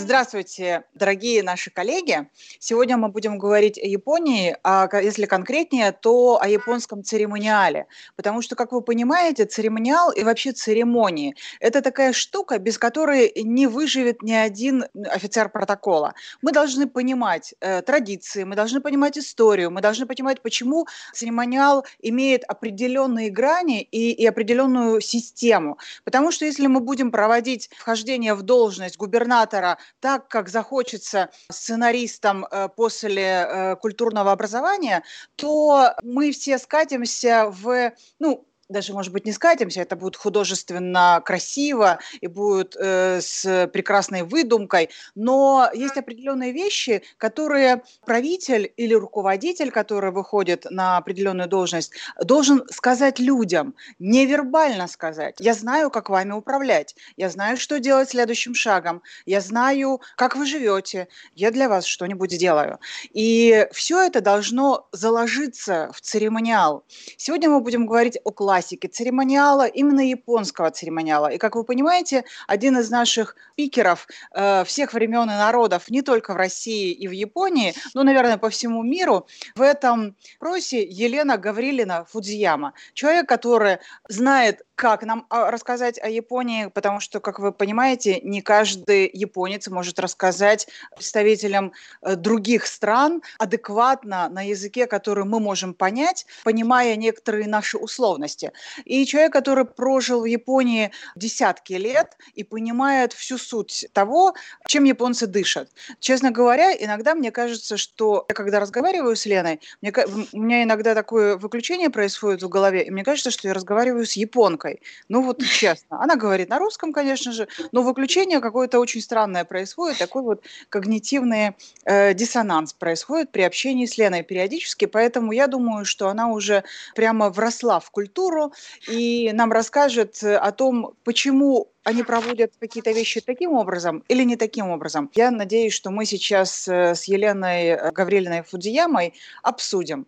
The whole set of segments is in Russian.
Здравствуйте, дорогие наши коллеги. Сегодня мы будем говорить о Японии, а если конкретнее, то о японском церемониале. Потому что, как вы понимаете, церемониал и вообще церемонии – это такая штука, без которой не выживет ни один офицер протокола. Мы должны понимать э, традиции, мы должны понимать историю, мы должны понимать, почему церемониал имеет определенные грани и, и определенную систему. Потому что если мы будем проводить вхождение в должность губернатора так, как захочется сценаристам э, после э, культурного образования, то мы все скатимся в, ну, даже, может быть, не скатимся, это будет художественно красиво и будет э, с прекрасной выдумкой, но есть определенные вещи, которые правитель или руководитель, который выходит на определенную должность, должен сказать людям, невербально сказать. Я знаю, как вами управлять, я знаю, что делать следующим шагом, я знаю, как вы живете, я для вас что-нибудь сделаю. И все это должно заложиться в церемониал. Сегодня мы будем говорить о классике классики церемониала, именно японского церемониала. И, как вы понимаете, один из наших спикеров э, всех времен и народов, не только в России и в Японии, но, наверное, по всему миру, в этом просе Елена Гаврилина Фудзияма. Человек, который знает как нам а, рассказать о Японии, потому что, как вы понимаете, не каждый японец может рассказать представителям э, других стран адекватно на языке, который мы можем понять, понимая некоторые наши условности. И человек, который прожил в Японии десятки лет и понимает всю суть того, чем японцы дышат. Честно говоря, иногда мне кажется, что я когда разговариваю с Леной, мне, у меня иногда такое выключение происходит в голове, и мне кажется, что я разговариваю с японкой русской. Ну вот честно. Она говорит на русском, конечно же, но выключение какое-то очень странное происходит, такой вот когнитивный э, диссонанс происходит при общении с Леной периодически, поэтому я думаю, что она уже прямо вросла в культуру и нам расскажет о том, почему они проводят какие-то вещи таким образом или не таким образом. Я надеюсь, что мы сейчас э, с Еленой э, Гаврилиной Фудзиямой обсудим.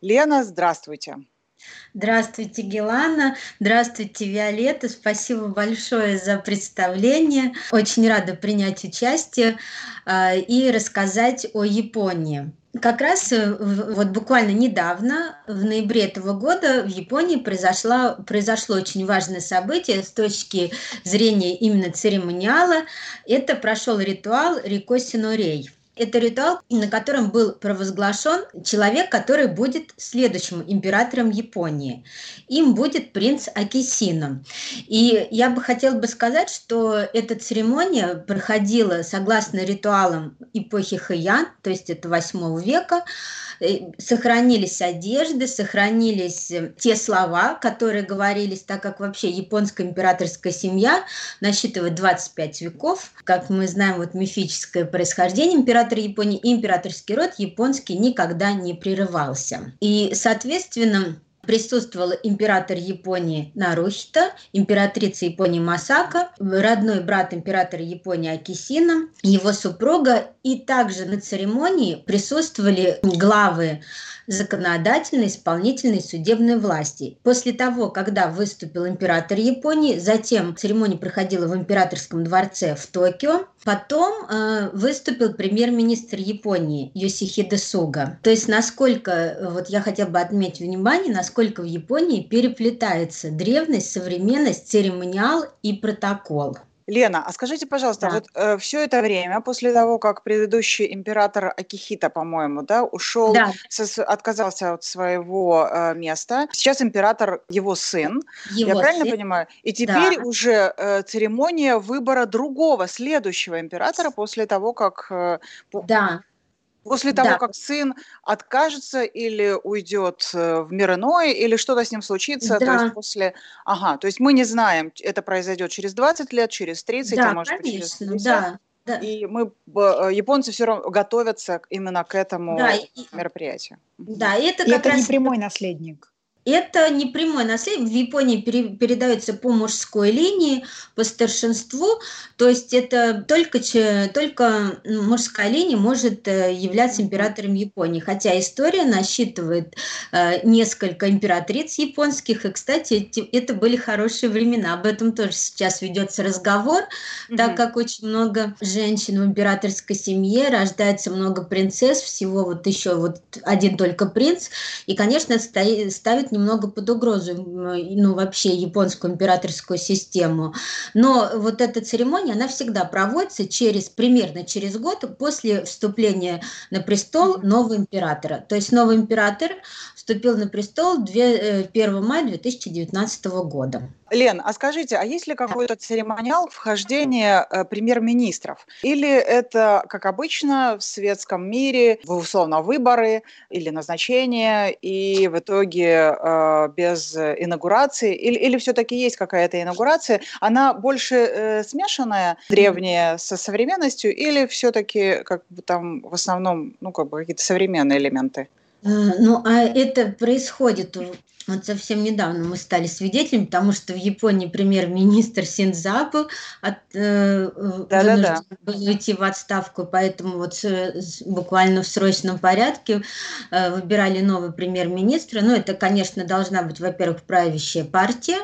Лена, здравствуйте. Здравствуйте, Гелана. Здравствуйте, Виолетта. Спасибо большое за представление. Очень рада принять участие э, и рассказать о Японии. Как раз э, вот буквально недавно, в ноябре этого года, в Японии произошло, произошло очень важное событие с точки зрения именно церемониала. Это прошел ритуал Рикоси Норей. Это ритуал, на котором был провозглашен человек, который будет следующим императором Японии. Им будет принц Акисино. И я бы хотела бы сказать, что эта церемония проходила согласно ритуалам эпохи Хэйян, то есть это 8 века, сохранились одежды, сохранились те слова, которые говорились, так как вообще японская императорская семья насчитывает 25 веков. Как мы знаем, вот мифическое происхождение императора Японии, императорский род японский никогда не прерывался. И, соответственно, присутствовал император Японии Нарухита, императрица Японии Масака, родной брат императора Японии Акисина, его супруга, и также на церемонии присутствовали главы законодательной, исполнительной, судебной власти. После того, когда выступил император Японии, затем церемония проходила в императорском дворце в Токио, потом э, выступил премьер-министр Японии Йосихиде Суга. То есть насколько, э, вот я хотела бы отметить внимание, насколько в Японии переплетается древность, современность, церемониал и протокол. Лена, а скажите, пожалуйста, да. вот э, все это время после того, как предыдущий император Акихита, по-моему, да, ушел, да. Со, отказался от своего э, места, сейчас император его сын, его я правильно сын. понимаю? И теперь да. уже э, церемония выбора другого, следующего императора после того, как э, да. После того, да. как сын откажется или уйдет э, в мир иной, или что-то с ним случится, да. то есть после... Ага, то есть мы не знаем, это произойдет через 20 лет, через 30, да, а может конечно, быть через 50. Да. Да. И мы, э, японцы все равно готовятся именно к этому да, мероприятию. Да, и это и это раз... не прямой наследник. Это не прямое наследие. В Японии пере, передается по мужской линии, по старшинству. То есть это только, только мужская линия может э, являться императором Японии. Хотя история насчитывает э, несколько императриц японских. И, кстати, это были хорошие времена. Об этом тоже сейчас ведется разговор, mm-hmm. так как очень много женщин в императорской семье, рождается много принцесс, всего вот еще вот один только принц. И, конечно, это ставит немного под угрозу ну, вообще японскую императорскую систему. Но вот эта церемония, она всегда проводится через, примерно через год после вступления на престол нового императора. То есть новый император вступил на престол 1 э, мая 2019 года. Лен, а скажите, а есть ли какой-то церемониал вхождения э, премьер-министров? Или это, как обычно, в светском мире, условно, выборы или назначения, и в итоге э, без инаугурации? Или, или все-таки есть какая-то инаугурация? Она больше э, смешанная, древняя со современностью, или все-таки как бы там в основном ну, как бы какие-то современные элементы? Э, ну, а это происходит вот совсем недавно мы стали свидетелями, потому что в Японии премьер-министр Синдзабу от, э, да, вынужден да, да. был уйти в отставку, поэтому вот с, буквально в срочном порядке э, выбирали новый премьер-министра. Ну, это, конечно, должна быть, во-первых, правящая партия,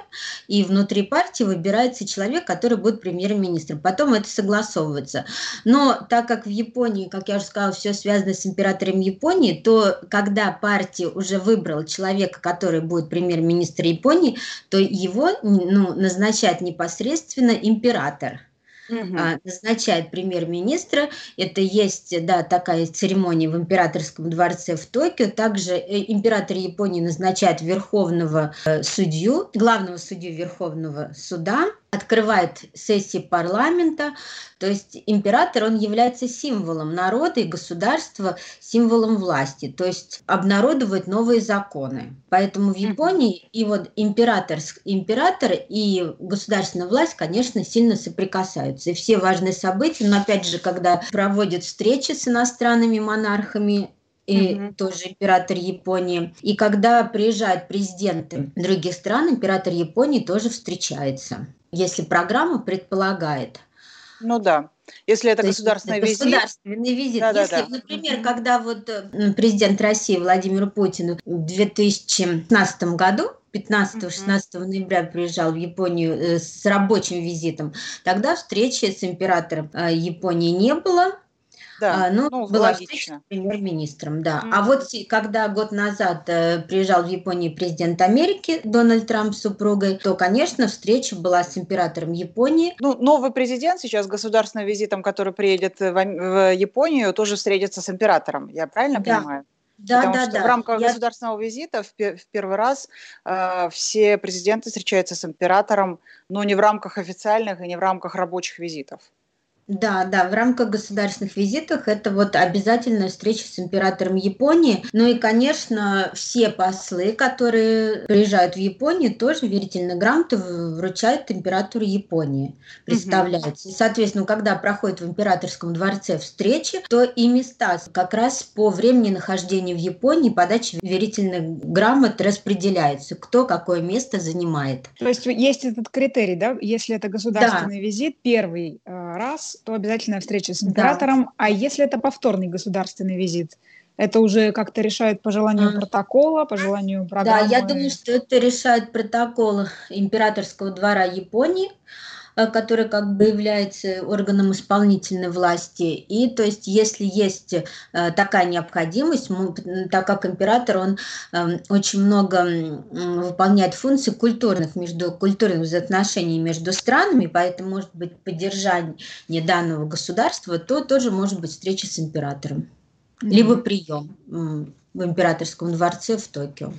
и внутри партии выбирается человек, который будет премьер-министром. Потом это согласовывается. Но так как в Японии, как я уже сказала, все связано с императором Японии, то когда партия уже выбрала человека, который будет премьер-министр Японии, то его ну, назначает непосредственно император угу. назначает премьер-министра. Это есть, да, такая церемония в императорском дворце в Токио. Также э, император Японии назначает верховного э, судью, главного судью Верховного суда открывает сессии парламента, то есть император, он является символом народа и государства, символом власти, то есть обнародовать новые законы. Поэтому в Японии и вот император, император и государственная власть, конечно, сильно соприкасаются. И все важные события, но опять же, когда проводят встречи с иностранными монархами, и угу. тоже император Японии. И когда приезжают президенты других стран, император Японии тоже встречается если программа предполагает. Ну да. Если это То государственный это визит. Государственный визит. Да, Если, да, да. например, когда вот президент России Владимир Путин в 2015 году 15-16 ноября приезжал в Японию э, с рабочим визитом, тогда встречи с императором э, Японии не было, да, а, ну, ну была логично. с премьер-министром, да. Mm-hmm. А вот когда год назад э, приезжал в Японию президент Америки Дональд Трамп с супругой, то, конечно, встреча была с императором Японии. Ну, новый президент сейчас государственным визитом, который приедет в, в Японию, тоже встретится с императором. Я правильно да. понимаю? Да, Потому да, что да. в рамках Я... государственного визита в, в первый раз э, все президенты встречаются с императором, но не в рамках официальных и не в рамках рабочих визитов. Да, да, в рамках государственных визитов это вот обязательная встреча с императором Японии. Ну и, конечно, все послы, которые приезжают в Японию, тоже верительные грамоты вручают императору Японии, представляются. Угу. Соответственно, когда проходит в императорском дворце встречи, то и места как раз по времени нахождения в Японии подачи верительных грамот распределяются, кто какое место занимает. То есть есть этот критерий, да, если это государственный да. визит, первый э, раз то обязательная встреча с императором. Да. А если это повторный государственный визит? Это уже как-то решает по желанию а. протокола, по желанию программы? Да, я думаю, что это решает протокол императорского двора Японии. Э, который как бы является органом исполнительной власти. И то есть, если есть э, такая необходимость, так как император, он эм, очень много выполняет функций культурных, между культурных взаимоотношений между странами, поэтому может быть поддержание данного государства, то тоже может быть встреча с императором. Mm-hmm. Либо прием в императорском дворце в Токио.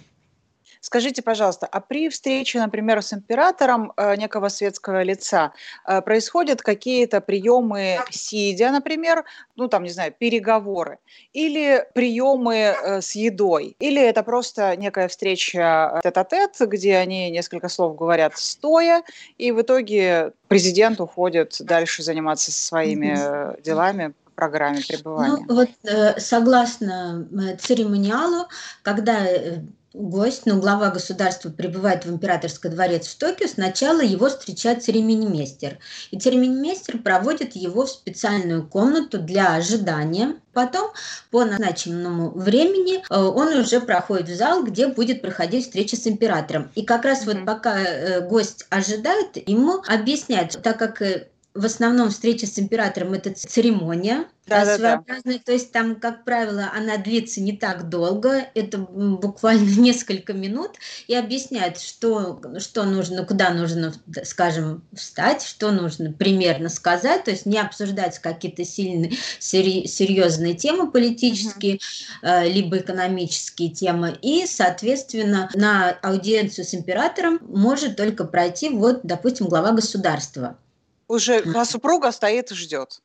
Скажите, пожалуйста, а при встрече, например, с императором э, некого светского лица э, происходят какие-то приемы сидя, например, ну там, не знаю, переговоры, или приемы э, с едой, или это просто некая встреча тет-а-тет, где они несколько слов говорят стоя, и в итоге президент уходит дальше заниматься своими делами, программе пребывания? Ну, вот согласно церемониалу, когда гость, ну, глава государства прибывает в императорский дворец в Токио, сначала его встречает церемонимейстер. И церемонимейстер проводит его в специальную комнату для ожидания. Потом, по назначенному времени, э, он уже проходит в зал, где будет проходить встреча с императором. И как раз mm-hmm. вот пока э, гость ожидает, ему объясняют, так как э, в основном встреча с императором это церемония да, да, своеобразная, да. то есть там, как правило, она длится не так долго, это буквально несколько минут, и объясняет, что, что нужно, куда нужно, скажем, встать, что нужно примерно сказать, то есть не обсуждать какие-то сильные, серьезные темы политические, угу. либо экономические темы, и, соответственно, на аудиенцию с императором может только пройти, вот, допустим, глава государства. Уже а супруга стоит и ждет.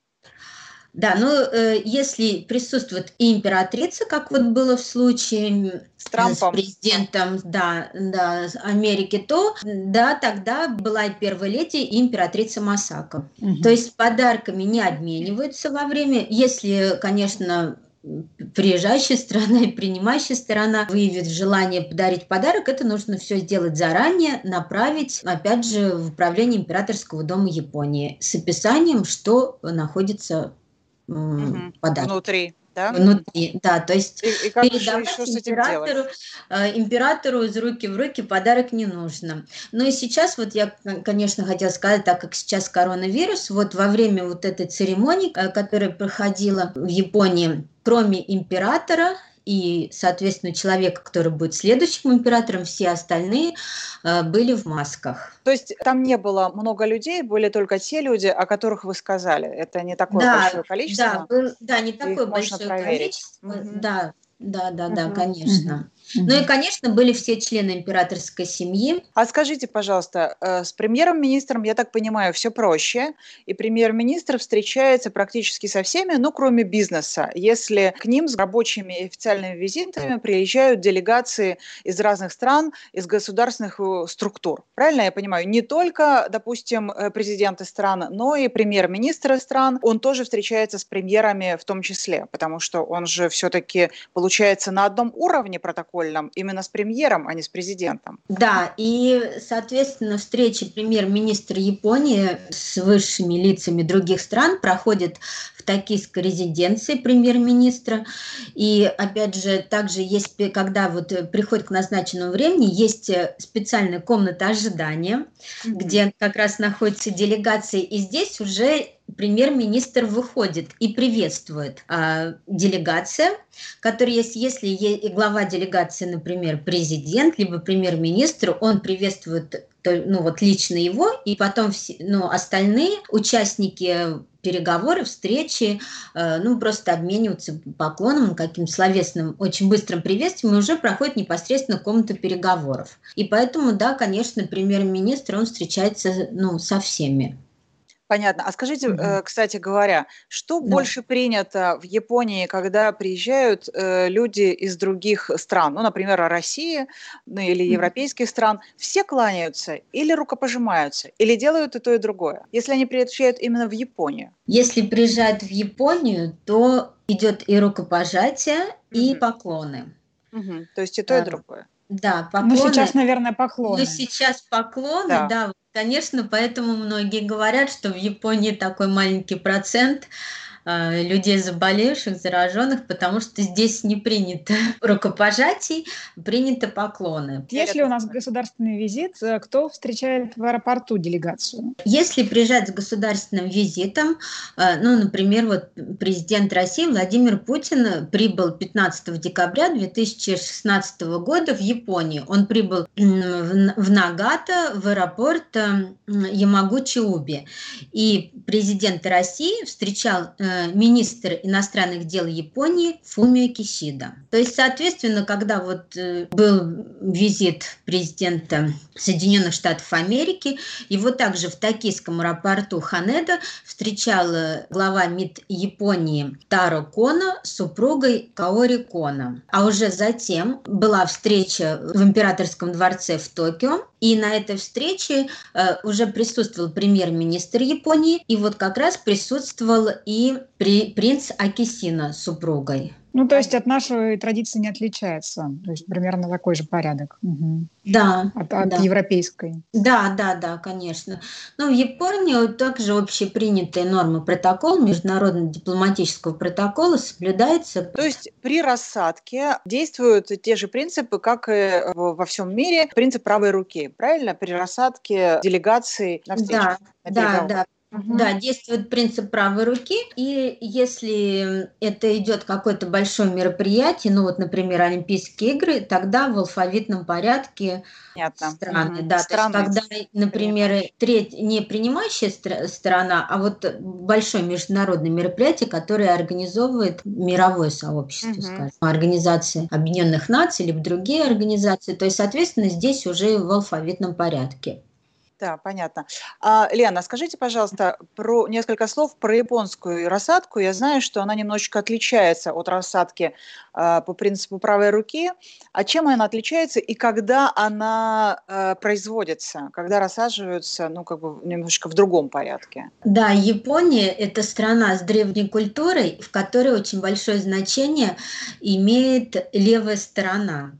Да, но э, если присутствует и императрица, как вот было в случае с, Трампом. с президентом да, да, Америки, то да, тогда была и первая леди, и императрица Масака. Угу. То есть подарками не обмениваются во время, если, конечно, приезжающая сторона и принимающая сторона выявит желание подарить подарок, это нужно все сделать заранее, направить, опять же, в управление Императорского дома Японии с описанием, что находится угу. подарок. Внутри да? Внутри, да, то есть и, и передавать императору, э, императору из руки в руки подарок не нужно. Ну и сейчас вот я, конечно, хотела сказать, так как сейчас коронавирус, вот во время вот этой церемонии, э, которая проходила в Японии, кроме императора, и, соответственно, человека, который будет следующим императором, все остальные э, были в масках. То есть там не было много людей, были только те люди, о которых вы сказали. Это не такое да, большое количество. Да, был, да не такое большое количество. Угу. Да, да, да, да, угу. конечно. Ну и, конечно, были все члены императорской семьи. А скажите, пожалуйста, э, с премьером-министром, я так понимаю, все проще, и премьер-министр встречается практически со всеми, ну, кроме бизнеса, если к ним с рабочими и официальными визитами приезжают делегации из разных стран, из государственных э, структур. Правильно я понимаю? Не только, допустим, э, президенты стран, но и премьер-министры стран. Он тоже встречается с премьерами в том числе, потому что он же все-таки получается на одном уровне протокола протокольном именно с премьером, а не с президентом. Да, и, соответственно, встречи премьер-министра Японии с высшими лицами других стран проходят в токийской резиденции премьер-министра. И, опять же, также есть, когда вот приходит к назначенному времени, есть специальная комната ожидания, mm-hmm. где как раз находится делегация, и здесь уже премьер-министр выходит и приветствует а, делегация, которая есть, если есть глава делегации, например, президент, либо премьер-министр, он приветствует ну вот лично его, и потом все, ну, остальные участники переговоров, встречи, э, ну, просто обмениваются поклоном, каким словесным, очень быстрым приветствием, и уже проходит непосредственно комната переговоров. И поэтому, да, конечно, премьер-министр, он встречается, ну, со всеми. Понятно. А скажите, mm-hmm. кстати говоря, что да. больше принято в Японии, когда приезжают э, люди из других стран, ну, например, России ну, или европейских mm-hmm. стран, все кланяются или рукопожимаются, или делают и то, и другое, если они приезжают именно в Японию? Если приезжают в Японию, то идет и рукопожатие, mm-hmm. и поклоны. Угу. То есть и то, и другое. Да, поклоны. Ну, сейчас, наверное, поклоны. Ну, сейчас поклоны, да. да, конечно, поэтому многие говорят, что в Японии такой маленький процент людей заболевших, зараженных, потому что здесь не принято рукопожатий, принято поклоны. Если у нас государственный визит, э, кто встречает в аэропорту делегацию? Если приезжать с государственным визитом, э, ну, например, вот президент России Владимир Путин прибыл 15 декабря 2016 года в Японию. Он прибыл в Нагата, в аэропорт Ямагучи-Уби. И президент России встречал министр иностранных дел Японии Фумио Кисида. То есть, соответственно, когда вот э, был визит президента Соединенных Штатов Америки, его также в токийском аэропорту Ханеда встречала глава МИД Японии Таро Кона с супругой Каори Кона. А уже затем была встреча в императорском дворце в Токио, и на этой встрече э, уже присутствовал премьер-министр Японии, и вот как раз присутствовал и при, принц Акисина с супругой. Ну, то есть от нашей традиции не отличается. То есть примерно такой же порядок. Угу. Да. От, от да. европейской. Да, да, да, конечно. Но в Японии также общепринятые нормы протокола, международного дипломатического протокола соблюдается. То есть при рассадке действуют те же принципы, как и во всем мире, принцип правой руки, правильно? При рассадке делегаций на встречу. Да, да, да. Угу. Да, действует принцип правой руки, и если это идет какое-то большое мероприятие, ну вот, например, Олимпийские игры, тогда в алфавитном порядке Понятно. страны. Угу. Да, страны. То есть, когда, например, треть, не принимающая страна, а вот большое международное мероприятие, которое организовывает мировое сообщество, угу. скажем, Организация Объединенных Наций, либо другие организации, то есть, соответственно, здесь уже в алфавитном порядке. Да, понятно. А, Лена, скажите, пожалуйста, про несколько слов про японскую рассадку. Я знаю, что она немножечко отличается от рассадки а, по принципу правой руки. А чем она отличается и когда она а, производится, когда рассаживаются, ну, как бы немножечко в другом порядке? Да, Япония – это страна с древней культурой, в которой очень большое значение имеет левая сторона.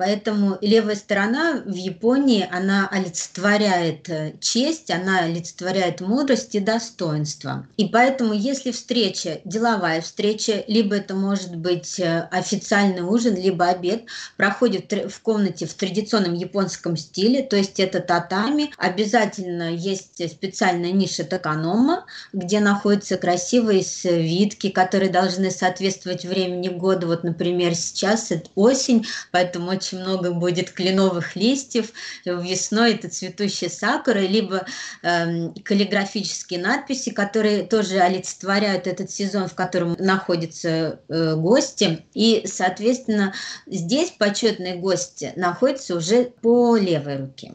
Поэтому левая сторона в Японии, она олицетворяет э, честь, она олицетворяет мудрость и достоинство. И поэтому, если встреча, деловая встреча, либо это может быть э, официальный ужин, либо обед, проходит в комнате в традиционном японском стиле, то есть это татами, обязательно есть специальная ниша токанома, где находятся красивые свитки, которые должны соответствовать времени года. Вот, например, сейчас это осень, поэтому очень очень много будет кленовых листьев, весной это цветущая сакура, либо э, каллиграфические надписи, которые тоже олицетворяют этот сезон, в котором находятся э, гости. И, соответственно, здесь почетные гости находятся уже по левой руке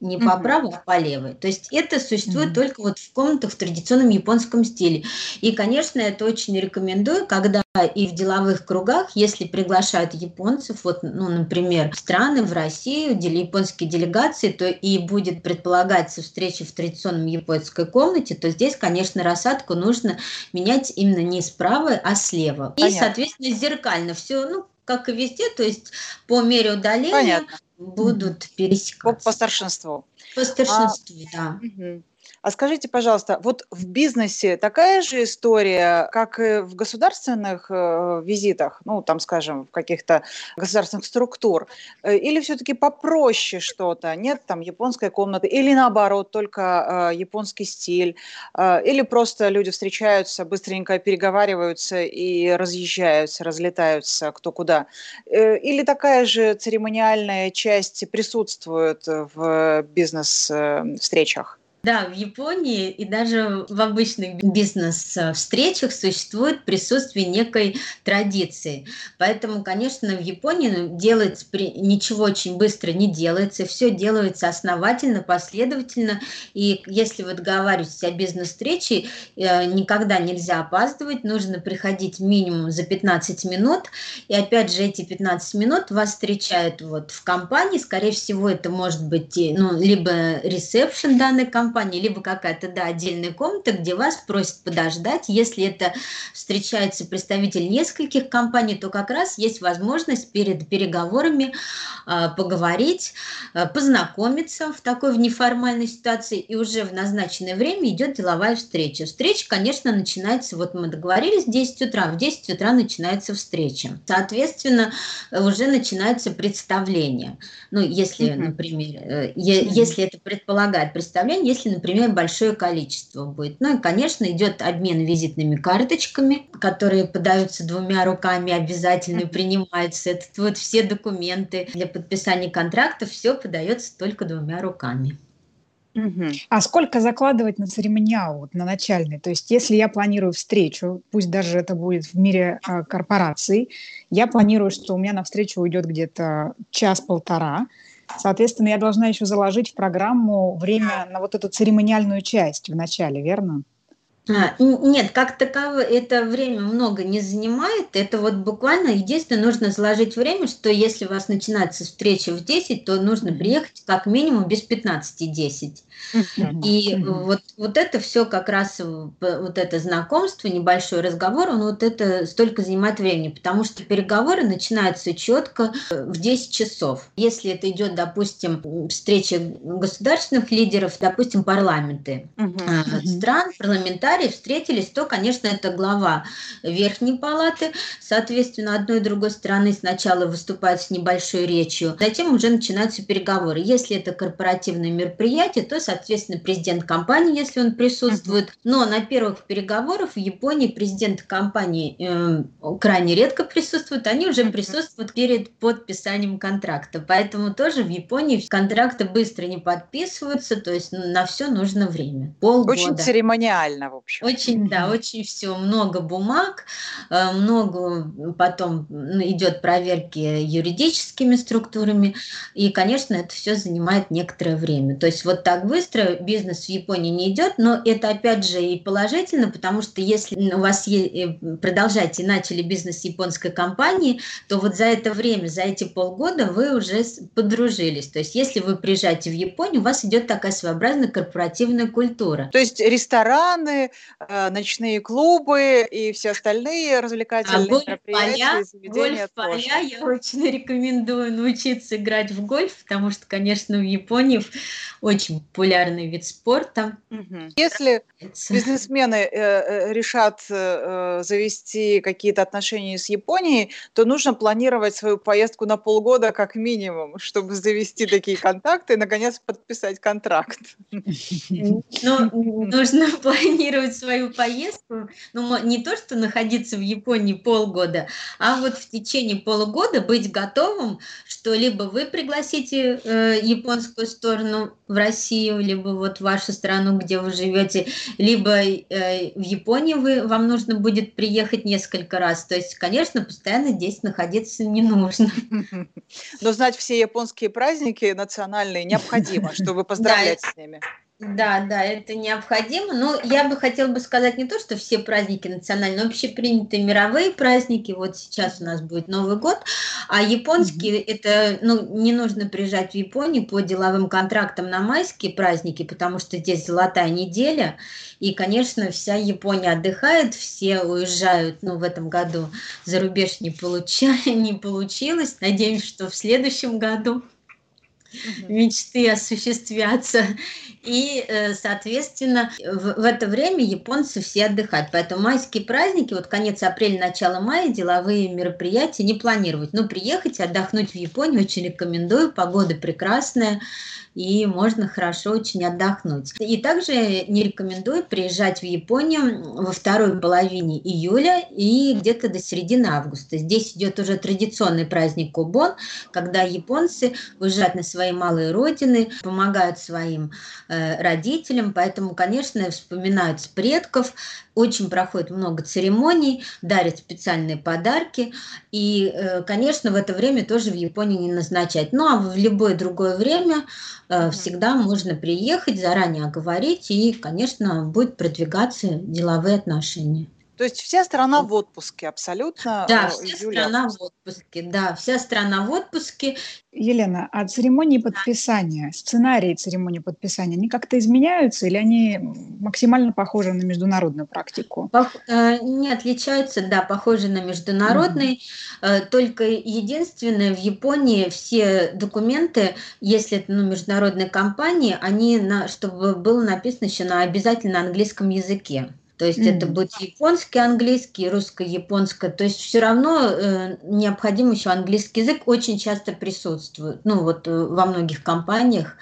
не по mm-hmm. правой, а по левой. То есть это существует mm-hmm. только вот в комнатах в традиционном японском стиле. И, конечно, это очень рекомендую, когда и в деловых кругах, если приглашают японцев, вот, ну, например, страны в Россию, японские делегации, то и будет предполагаться встреча в традиционном японской комнате, то здесь, конечно, рассадку нужно менять именно не справа, а слева. Понятно. И, соответственно, зеркально все, ну, как и везде, то есть по мере удаления Понятно. Будут пересекаться. По, по старшинству. По старшинству, а, да. Угу. А скажите, пожалуйста, вот в бизнесе такая же история, как и в государственных э, визитах, ну, там, скажем, в каких-то государственных структур, э, или все-таки попроще что-то? Нет там японской комнаты, или наоборот, только э, японский стиль, или просто люди встречаются, быстренько переговариваются и разъезжаются, разлетаются кто куда? Или такая же церемониальная часть присутствует в бизнес-встречах? Да, в Японии и даже в обычных бизнес-встречах существует присутствие некой традиции. Поэтому, конечно, в Японии ну, делается ничего очень быстро не делается, все делается основательно, последовательно. И если вот говорить о бизнес-встрече, э, никогда нельзя опаздывать, нужно приходить минимум за 15 минут. И опять же, эти 15 минут вас встречают вот в компании, скорее всего, это может быть ну, либо ресепшн данной компании, компании, либо какая-то, да, отдельная комната, где вас просят подождать. Если это встречается представитель нескольких компаний, то как раз есть возможность перед переговорами э, поговорить, э, познакомиться в такой в неформальной ситуации, и уже в назначенное время идет деловая встреча. Встреча, конечно, начинается, вот мы договорились в 10 утра, в 10 утра начинается встреча. Соответственно, уже начинается представление. Ну, если, например, э, если это предполагает представление, если, например, большое количество будет. Ну и, конечно, идет обмен визитными карточками, которые подаются двумя руками, обязательно принимаются. Это вот все документы для подписания контрактов, все подается только двумя руками. А сколько закладывать на церемониал, вот, на начальный? То есть, если я планирую встречу, пусть даже это будет в мире э, корпораций, я планирую, что у меня на встречу уйдет где-то час-полтора, Соответственно, я должна еще заложить в программу время на вот эту церемониальную часть в начале, верно? А, нет, как таково это время много не занимает. Это вот буквально единственное, нужно заложить время, что если у вас начинается встреча в 10, то нужно приехать как минимум без 15-10. И вот, вот это все как раз, вот это знакомство, небольшой разговор, он вот это столько занимает времени, потому что переговоры начинаются четко э, в 10 часов. Если это идет, допустим, встреча государственных лидеров, допустим, парламенты uh стран, парламентарии встретились, то, конечно, это глава Верхней палаты, соответственно, одной и другой стороны сначала выступает с небольшой речью, затем уже начинаются переговоры. Если это корпоративное мероприятие, то, соответственно, президент компании, если он присутствует. Но на первых переговорах в Японии президент компании э, крайне редко присутствует, они уже присутствуют перед подписанием контракта. Поэтому тоже в Японии контракты быстро не подписываются, то есть на все нужно время. Полгода. Очень церемониально, в общем. Очень, да, очень все. Много бумаг, э, много потом идет проверки юридическими структурами. И, конечно, это все занимает некоторое время. То есть вот так быстро бизнес в Японии не идет, но это опять же и положительно, потому что если у вас э, продолжаете начали бизнес японской компании, то вот за это время, за эти полгода вы уже подружились. То есть если вы приезжаете в Японию, у вас идет такая своеобразная корпоративная культура. То есть рестораны, э, ночные клубы и все остальные развлекательные а мероприятия, заведения гольф-поля я очень рекомендую научиться играть в гольф, потому что, конечно, в Японии очень популярный вид спорта. Если бизнесмены э, э, решат э, завести какие-то отношения с Японией, то нужно планировать свою поездку на полгода как минимум, чтобы завести такие контакты и, наконец, подписать контракт. Ну, нужно планировать свою поездку, ну, не то, что находиться в Японии полгода, а вот в течение полугода быть готовым, что либо вы пригласите э, японскую сторону в Россию, либо вот вашу страну, где вы живете, либо э, в Японию вы, вам нужно будет приехать несколько раз. То есть, конечно, постоянно здесь находиться не нужно. Но знать все японские праздники национальные необходимо, чтобы поздравлять с ними. Да, да, это необходимо. Но я бы хотела бы сказать не то, что все праздники национальные, но принятые мировые праздники. Вот сейчас у нас будет Новый год, а японские mm-hmm. это, ну, не нужно приезжать в Японию по деловым контрактам на майские праздники, потому что здесь золотая неделя, и, конечно, вся Япония отдыхает, все уезжают, ну, в этом году за рубеж не, получа... не получилось. Надеемся, что в следующем году мечты осуществятся. И, э, соответственно, в, в это время японцы все отдыхают. Поэтому майские праздники, вот конец апреля, начало мая, деловые мероприятия не планировать. Но приехать, отдохнуть в Японию очень рекомендую. Погода прекрасная и можно хорошо очень отдохнуть. И также не рекомендую приезжать в Японию во второй половине июля и где-то до середины августа. Здесь идет уже традиционный праздник Кубон, когда японцы уезжают на свои малые родины, помогают своим э, родителям, поэтому, конечно, вспоминают предков, очень проходит много церемоний, дарят специальные подарки. И, э, конечно, в это время тоже в Японии не назначать. Ну, а в любое другое время э, всегда можно приехать, заранее оговорить, и, конечно, будет продвигаться деловые отношения. То есть вся страна в отпуске абсолютно? Да, э, вся Юля. страна в отпуске, да, вся страна в отпуске. Елена, а церемонии подписания, сценарии церемонии подписания, они как-то изменяются или они максимально похожи на международную практику? Пох, э, не отличаются, да, похожи на международный. Mm-hmm. только единственное, в Японии все документы, если это ну, международные компании, они, на, чтобы было написано еще на обязательно английском языке. То есть mm-hmm. это будет японский, английский, русско-японское. То есть все равно э, необходим еще английский язык, очень часто присутствует. Ну вот э, во многих компаниях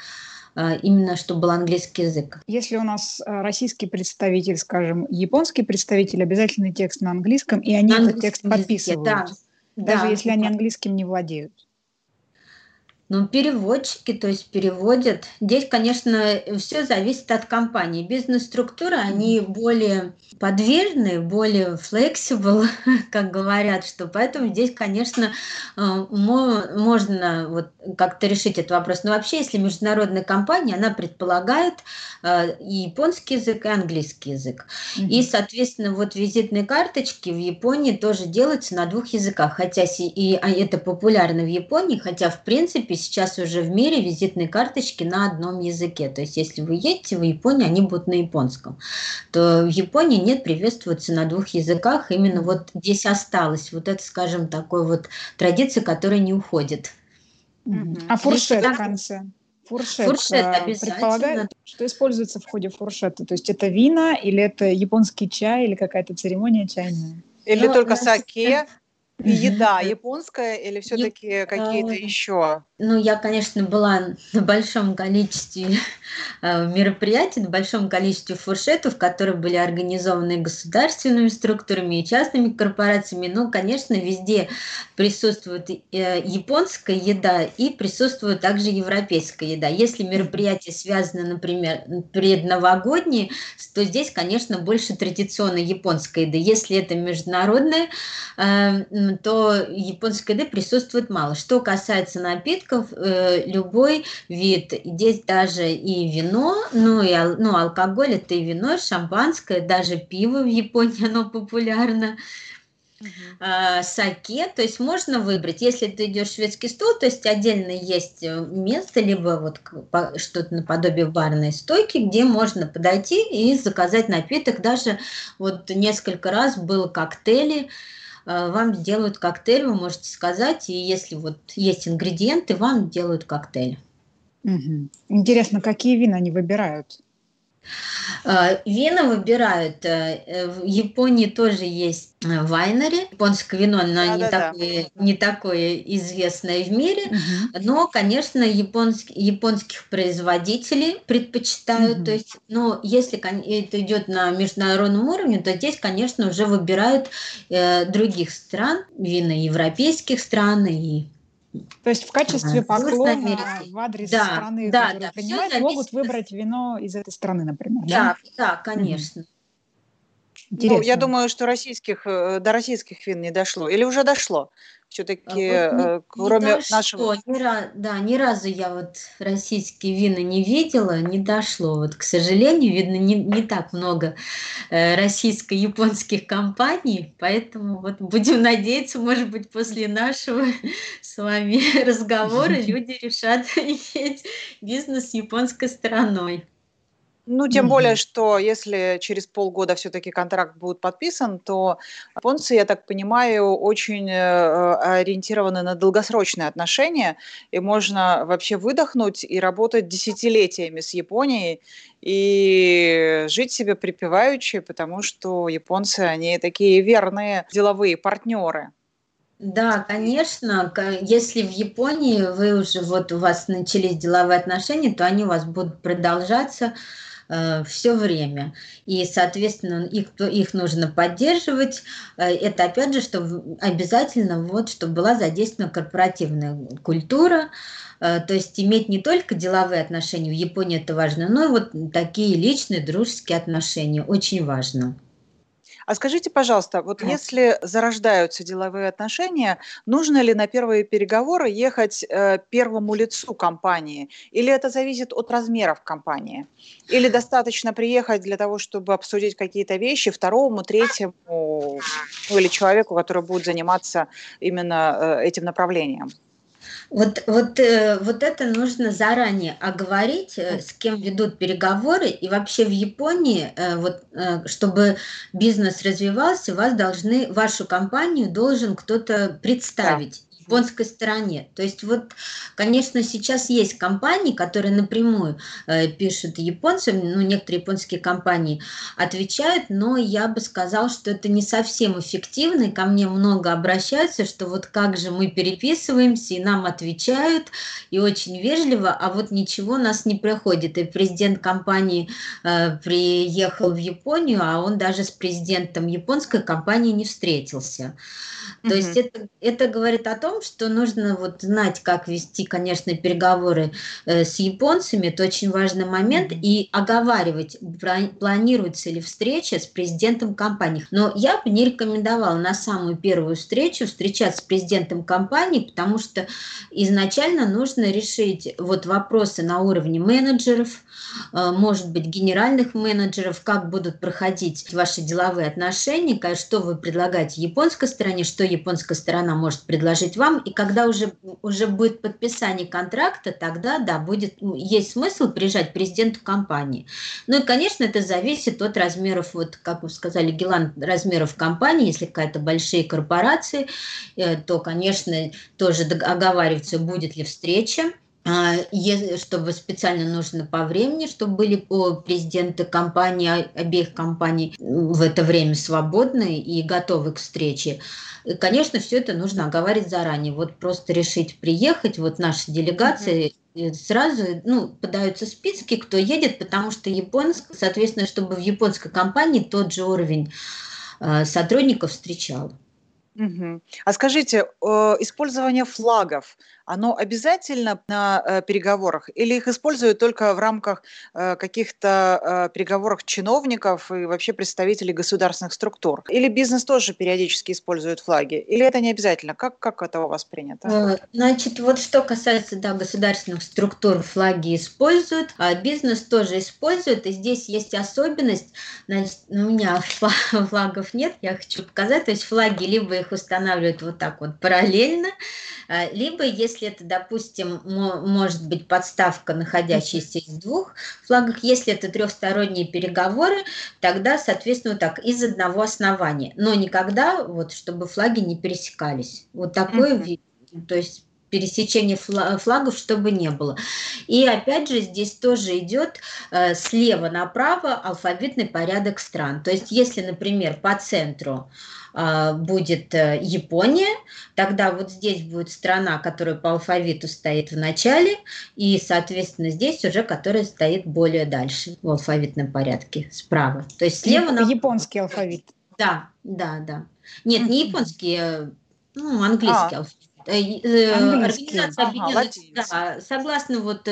э, именно чтобы был английский язык. Если у нас э, российский представитель, скажем, японский представитель, обязательный текст на английском, и они на этот текст подписывают, языке, да. даже да, если они английским не владеют. Ну, переводчики, то есть переводят. Здесь, конечно, все зависит от компании. Бизнес-структуры, они более подвижны, более flexible, как говорят, что поэтому здесь, конечно, э, можно вот как-то решить этот вопрос. Но вообще, если международная компания, она предполагает э, и японский язык, и английский язык. Mm-hmm. И, соответственно, вот визитные карточки в Японии тоже делаются на двух языках, хотя и а, это популярно в Японии, хотя, в принципе, сейчас уже в мире визитные карточки на одном языке. То есть, если вы едете в Японию, они будут на японском. То в Японии нет приветствуются на двух языках. Именно вот здесь осталось вот это, скажем, такой вот традиция, которая не уходит. А фуршет в конце? Фуршет, фуршет а, предполагает, что используется в ходе фуршета? То есть это вина или это японский чай или какая-то церемония чайная? Или ну, только саке? Еда японская или все-таки какие-то еще? Ну, я, конечно, была на большом количестве э, мероприятий, на большом количестве фуршетов, которые были организованы государственными структурами и частными корпорациями. Ну, конечно, везде присутствует э, японская еда и присутствует также европейская еда. Если мероприятие связано, например, предновогодние, то здесь, конечно, больше традиционной японской еды. Если это международная, то японской еды присутствует мало. Что касается напитков, э, любой вид. Здесь даже и вино, ну и ну, алкоголь это и вино, шампанское, даже пиво в Японии оно популярно. Uh-huh. саке, то есть можно выбрать, если ты идешь в шведский стол, то есть отдельно есть э, место, либо вот что-то наподобие барной стойки, где можно подойти и заказать напиток. Даже вот несколько раз было коктейли, Э, вам сделают коктейль, вы можете сказать, и если вот есть ингредиенты, вам делают коктейль. Угу. Интересно, какие вина они выбирают? Э, вина выбирают. Э, в Японии тоже есть вайнери. Японское вино, оно да, не, да, такое, да. не такое известное в мире, угу. но, конечно, японск, японских производителей предпочитают. Угу. То есть, но если это идет на международном уровне, то здесь, конечно, уже выбирают э, других стран, вина европейских стран и то есть в качестве поклона в адрес да, страны, да, которую да, принимают, могут выбрать вино из этой страны, например. Да, да, да конечно. Ну, я думаю, что российских, э, до российских вин не дошло. Или уже дошло? Все-таки, вот не, э, кроме не нашего... Ни, раз, да, ни разу я вот российские вина не видела, не дошло. Вот, к сожалению, видно, не, не так много э, российско-японских компаний, поэтому вот будем надеяться, может быть, после нашего с вами разговора люди решат иметь бизнес с японской стороной. Ну, тем mm-hmm. более, что если через полгода все-таки контракт будет подписан, то японцы, я так понимаю, очень э, ориентированы на долгосрочные отношения, и можно вообще выдохнуть и работать десятилетиями с Японией и жить себе припеваючи, потому что японцы, они такие верные деловые партнеры. Да, конечно. Если в Японии вы уже вот у вас начались деловые отношения, то они у вас будут продолжаться э, все время. И, соответственно, их, их нужно поддерживать. Э, это, опять же, чтобы обязательно, вот, чтобы была задействована корпоративная культура, э, то есть иметь не только деловые отношения, в Японии это важно, но и вот такие личные, дружеские отношения, очень важно. А скажите, пожалуйста, вот если зарождаются деловые отношения, нужно ли на первые переговоры ехать э, первому лицу компании? Или это зависит от размеров компании? Или достаточно приехать для того, чтобы обсудить какие-то вещи второму, третьему ну, или человеку, который будет заниматься именно э, этим направлением? Вот, вот, э, вот это нужно заранее оговорить, э, с кем ведут переговоры. И вообще в Японии, э, вот, чтобы бизнес развивался, вас должны, вашу компанию должен кто-то представить японской стороне. То есть вот, конечно, сейчас есть компании, которые напрямую э, пишут японцам, ну, некоторые японские компании отвечают, но я бы сказал, что это не совсем эффективно, и ко мне много обращаются, что вот как же мы переписываемся, и нам отвечают, и очень вежливо, а вот ничего нас не проходит. И президент компании э, приехал в Японию, а он даже с президентом японской компании не встретился. То mm-hmm. есть это, это говорит о том, том, что нужно вот знать, как вести, конечно, переговоры э, с японцами, это очень важный момент, и оговаривать, планируется ли встреча с президентом компании. Но я бы не рекомендовала на самую первую встречу встречаться с президентом компании, потому что изначально нужно решить вот вопросы на уровне менеджеров, э, может быть, генеральных менеджеров, как будут проходить ваши деловые отношения, что вы предлагаете японской стороне, что японская сторона может предложить вам, и когда уже, уже будет подписание контракта, тогда, да, будет, есть смысл приезжать президенту компании. Ну и, конечно, это зависит от размеров, вот, как вы сказали, Гелан, размеров компании, если какая-то большие корпорации, э, то, конечно, тоже оговариваться, будет ли встреча, чтобы специально нужно по времени, чтобы были президенты компании, а, обеих компаний в это время свободны и готовы к встрече. И, конечно, все это нужно оговаривать заранее. Вот просто решить приехать, вот наша делегация сразу ну, подаются списки, кто едет, потому что японск, соответственно, чтобы в японской компании тот же уровень э, сотрудников встречал. Угу. А скажите, э, использование флагов, оно обязательно на э, переговорах или их используют только в рамках э, каких-то э, переговоров чиновников и вообще представителей государственных структур? Или бизнес тоже периодически использует флаги? Или это не обязательно? Как, как это у вас принято? Значит, вот что касается да, государственных структур, флаги используют, а бизнес тоже использует, и здесь есть особенность, значит, у меня флагов нет, я хочу показать, то есть флаги либо их устанавливают вот так вот параллельно, либо, если это, допустим, может быть подставка, находящаяся из двух флагов, если это трехсторонние переговоры, тогда, соответственно, вот так, из одного основания. Но никогда, вот, чтобы флаги не пересекались. Вот такой mm-hmm. вид. То есть пересечения флагов, чтобы не было. И опять же, здесь тоже идет э, слева направо алфавитный порядок стран. То есть, если, например, по центру а, будет э, Япония, тогда вот здесь будет страна, которая по алфавиту стоит в начале, и, соответственно, здесь уже которая стоит более дальше в алфавитном порядке, справа. То есть слева... На... Японский алфавит. Да, да, да. Нет, не японский, ну, английский а. алфавит. Э, Организация Объединенных ага, да, согласно вот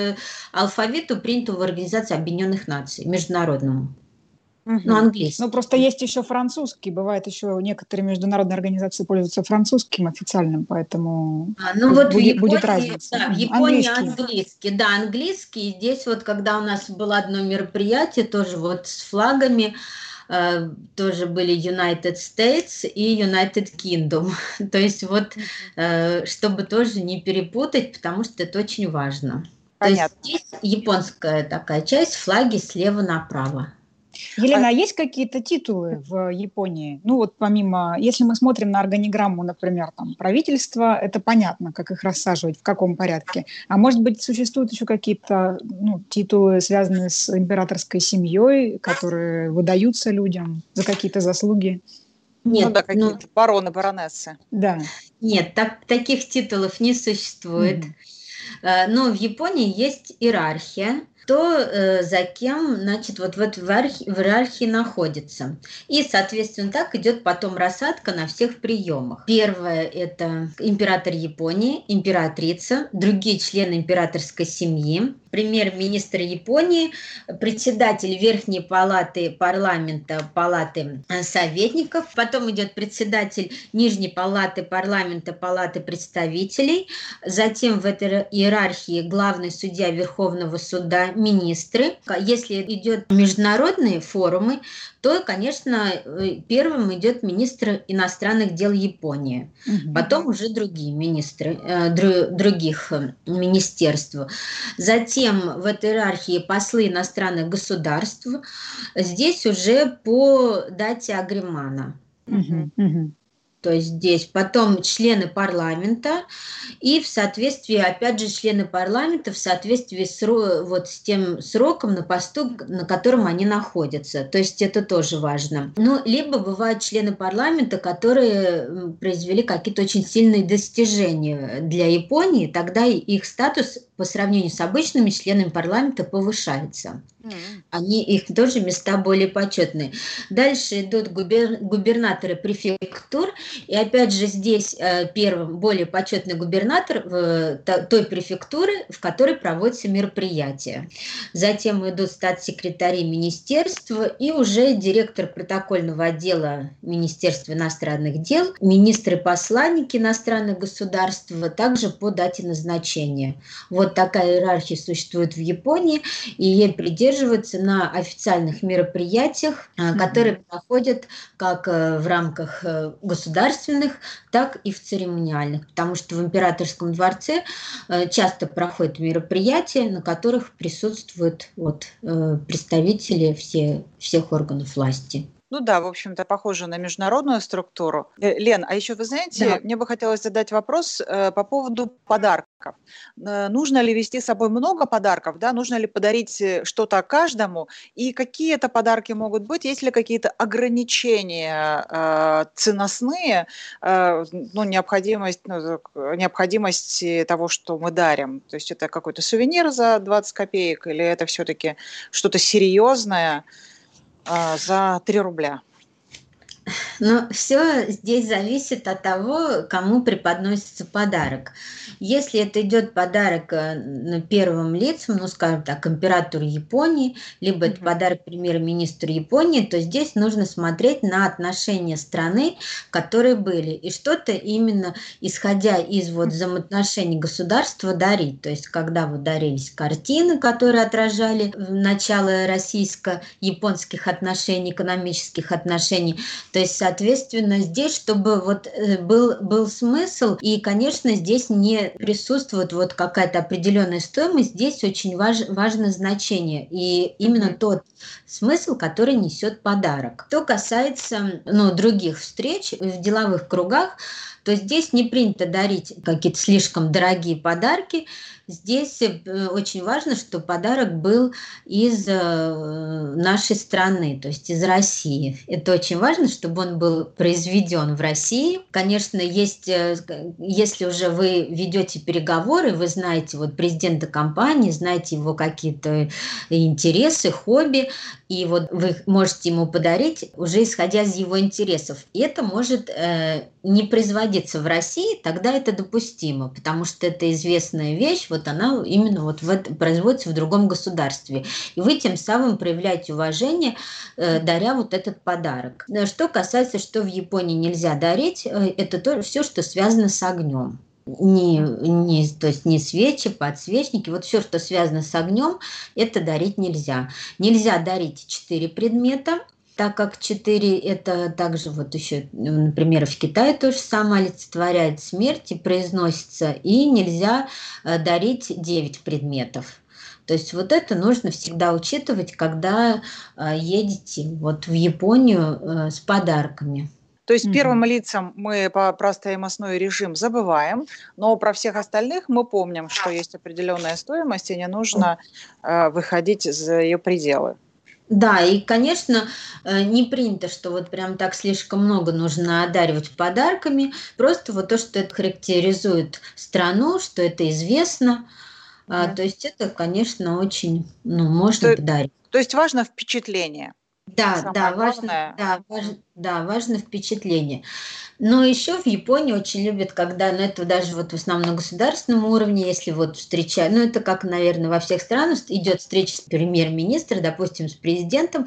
алфавиту, принятого в Организации Объединенных Наций, международному. Угу. Ну, английский. Ну, просто есть еще французский. Бывает еще некоторые международные организации пользуются французским официальным, поэтому а, ну, вот будет, Японии, будет разница. Да, в Японии английский. английский. Да, английский. Здесь вот, когда у нас было одно мероприятие, тоже вот с флагами, э, тоже были United States и United Kingdom. То есть вот, э, чтобы тоже не перепутать, потому что это очень важно. Понятно. То есть здесь японская такая часть, флаги слева направо. Елена, а, а есть какие-то титулы в Японии? Ну вот помимо, если мы смотрим на органиграмму, например, там правительство, это понятно, как их рассаживать, в каком порядке. А может быть, существуют еще какие-то ну, титулы, связанные с императорской семьей, которые выдаются людям за какие-то заслуги? Нет, ну да, какие-то ну, бароны, баронессы. Да. Нет, так, таких титулов не существует. Mm-hmm. Но в Японии есть иерархия, кто э, за кем, значит, вот в этой в иерархии находится. И, соответственно, так идет потом рассадка на всех приемах. Первое – это император Японии, императрица, другие члены императорской семьи, премьер-министр Японии, председатель Верхней палаты парламента, палаты э, советников, потом идет председатель Нижней палаты парламента, палаты представителей, затем в этой иерархии главный судья Верховного суда, министры. Если идет международные форумы, то, конечно, э, первым идет министр иностранных дел Японии, угу. потом уже другие министры э, других э, министерств. Затем в этой иерархии послы иностранных государств. Здесь уже по дате Агримана. Угу. Угу то есть здесь, потом члены парламента и в соответствии, опять же, члены парламента в соответствии с, вот, с тем сроком на посту, на котором они находятся. То есть это тоже важно. Ну, либо бывают члены парламента, которые произвели какие-то очень сильные достижения для Японии, тогда их статус по сравнению с обычными членами парламента повышается. Они, их тоже места более почетные. Дальше идут губер, губернаторы префектур. И опять же здесь э, первым более почетный губернатор в, той префектуры, в которой проводятся мероприятия. Затем идут статс-секретари министерства и уже директор протокольного отдела Министерства иностранных дел, министры-посланники иностранных государств, также по дате назначения. Вот такая иерархия существует в Японии, и ей придерживаются поддерживаются на официальных мероприятиях, mm-hmm. которые проходят как э, в рамках э, государственных, так и в церемониальных. Потому что в императорском дворце э, часто проходят мероприятия, на которых присутствуют вот, представители все, всех органов власти. Ну да, в общем-то, похоже на международную структуру. Э, Лен, а еще вы знаете, да. мне бы хотелось задать вопрос э, по поводу подарков. Э, нужно ли вести с собой много подарков, да? Нужно ли подарить что-то каждому? И какие это подарки могут быть? Есть ли какие-то ограничения э, ценностные, э, ну, необходимость, ну, необходимость того, что мы дарим? То есть это какой-то сувенир за 20 копеек или это все-таки что-то серьезное? А, за 3 рубля. Но все здесь зависит от того, кому преподносится подарок. Если это идет подарок э, на первым лицам, ну, скажем так, императору Японии, либо это подарок премьер-министру Японии, то здесь нужно смотреть на отношения страны, которые были, и что-то именно исходя из вот взаимоотношений государства дарить. То есть, когда вот дарились картины, которые отражали начало российско-японских отношений, экономических отношений, то есть, соответственно, здесь, чтобы вот э, был, был смысл, и, конечно, здесь не присутствует вот какая-то определенная стоимость, здесь очень важ, важно значение, и именно тот смысл, который несет подарок. Что касается ну, других встреч в деловых кругах, то здесь не принято дарить какие-то слишком дорогие подарки, Здесь э, очень важно, что подарок был из э, нашей страны, то есть из России. Это очень важно, чтобы он был произведен в России. Конечно, есть, э, если уже вы ведете переговоры, вы знаете вот президента компании, знаете его какие-то интересы, хобби, и вот вы можете ему подарить уже исходя из его интересов. И это может э, не производиться в России, тогда это допустимо, потому что это известная вещь, вот она именно вот в это, производится в другом государстве. И вы тем самым проявляете уважение, э, даря вот этот подарок. Что касается, что в Японии нельзя дарить, э, это то, все, что связано с огнем не, не, то есть не свечи, подсвечники, вот все, что связано с огнем, это дарить нельзя. Нельзя дарить четыре предмета, так как четыре это также вот еще, например, в Китае то же самое олицетворяет смерть и произносится, и нельзя э, дарить девять предметов. То есть вот это нужно всегда учитывать, когда э, едете вот в Японию э, с подарками. То есть mm-hmm. первым лицам мы по простоимостной режим забываем, но про всех остальных мы помним, что есть определенная стоимость, и не нужно э, выходить за ее пределы. Да, и, конечно, э, не принято, что вот прям так слишком много нужно одаривать подарками. Просто вот то, что это характеризует страну, что это известно. Да. То есть это, конечно, очень, ну, можно то, подарить. То есть важно впечатление. Да, Самое да, важно, да, важно, да, важно впечатление. Но еще в Японии очень любят, когда, ну это даже вот в основном на государственном уровне, если вот встречают, ну это как, наверное, во всех странах идет встреча с премьер-министром, допустим, с президентом,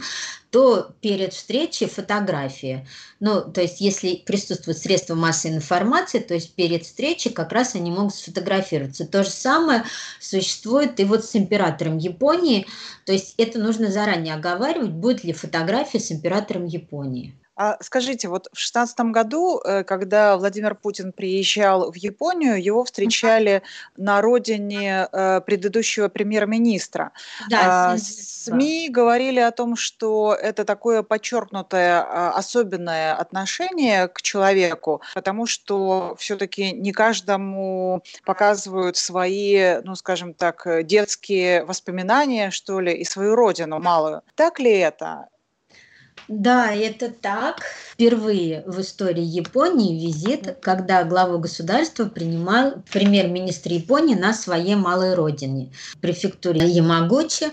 то перед встречей фотография. Ну, то есть, если присутствуют средства массовой информации, то есть перед встречей как раз они могут сфотографироваться. То же самое существует и вот с императором Японии. То есть, это нужно заранее оговаривать, будет ли фотография с императором Японии. А скажите, вот в шестнадцатом году, э, когда Владимир Путин приезжал в Японию, его встречали на родине э, предыдущего премьер-министра. Да, а, СМИ говорили о том, что это такое подчеркнутое а, особенное отношение к человеку, потому что все-таки не каждому показывают свои, ну, скажем так, детские воспоминания, что ли, и свою родину малую. Так ли это? Да, это так. Впервые в истории Японии визит, когда главу государства принимал премьер-министр Японии на своей малой родине, префектуре Ямагучи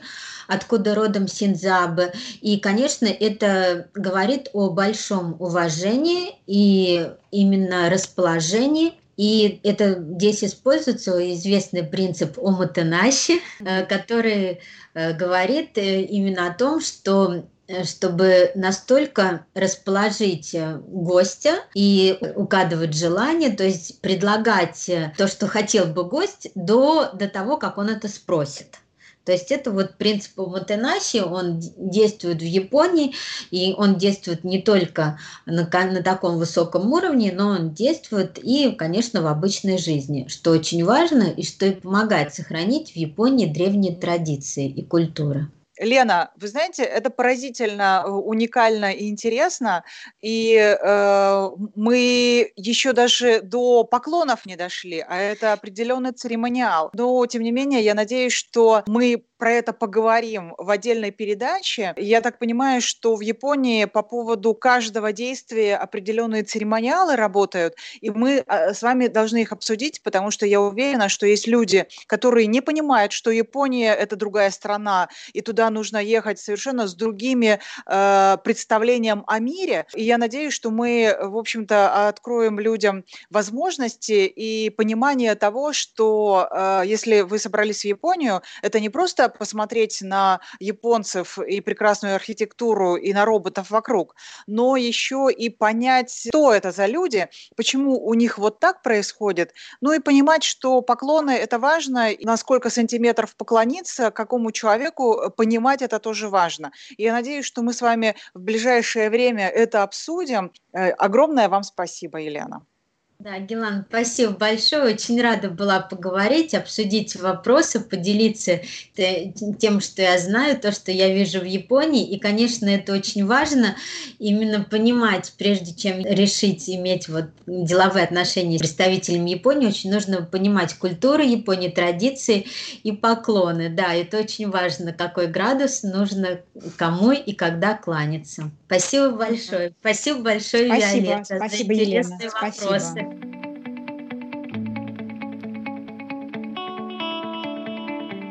откуда родом Синзабе. И, конечно, это говорит о большом уважении и именно расположении и это здесь используется известный принцип оматенаши, э, который э, говорит э, именно о том, что чтобы настолько расположить гостя и угадывать желание, то есть предлагать то, что хотел бы гость, до, до того, как он это спросит. То есть это вот принцип Мотенаши, он действует в Японии, и он действует не только на, на таком высоком уровне, но он действует и, конечно, в обычной жизни, что очень важно и что и помогает сохранить в Японии древние традиции и культуры. Лена, вы знаете, это поразительно, э, уникально и интересно. И э, мы еще даже до поклонов не дошли, а это определенный церемониал. Но, тем не менее, я надеюсь, что мы про это поговорим в отдельной передаче. Я так понимаю, что в Японии по поводу каждого действия определенные церемониалы работают, и мы а, с вами должны их обсудить, потому что я уверена, что есть люди, которые не понимают, что Япония это другая страна, и туда нужно ехать совершенно с другими э, представлением о мире. И я надеюсь, что мы, в общем-то, откроем людям возможности и понимание того, что э, если вы собрались в Японию, это не просто посмотреть на японцев и прекрасную архитектуру и на роботов вокруг, но еще и понять, кто это за люди, почему у них вот так происходит, ну и понимать, что поклоны – это важно, на сколько сантиметров поклониться какому человеку, понимать это тоже важно. И я надеюсь, что мы с вами в ближайшее время это обсудим. Э, огромное вам спасибо, Елена. Да, Гелан, спасибо большое. Очень рада была поговорить, обсудить вопросы, поделиться тем, что я знаю, то, что я вижу в Японии. И, конечно, это очень важно именно понимать, прежде чем решить иметь вот деловые отношения с представителями Японии, очень нужно понимать культуру Японии, традиции и поклоны. Да, это очень важно, какой градус нужно кому и когда кланяться. Спасибо большое. Спасибо большое, Спасибо, Виолетта, спасибо, за интересные Елена. вопросы. Спасибо. Thank you.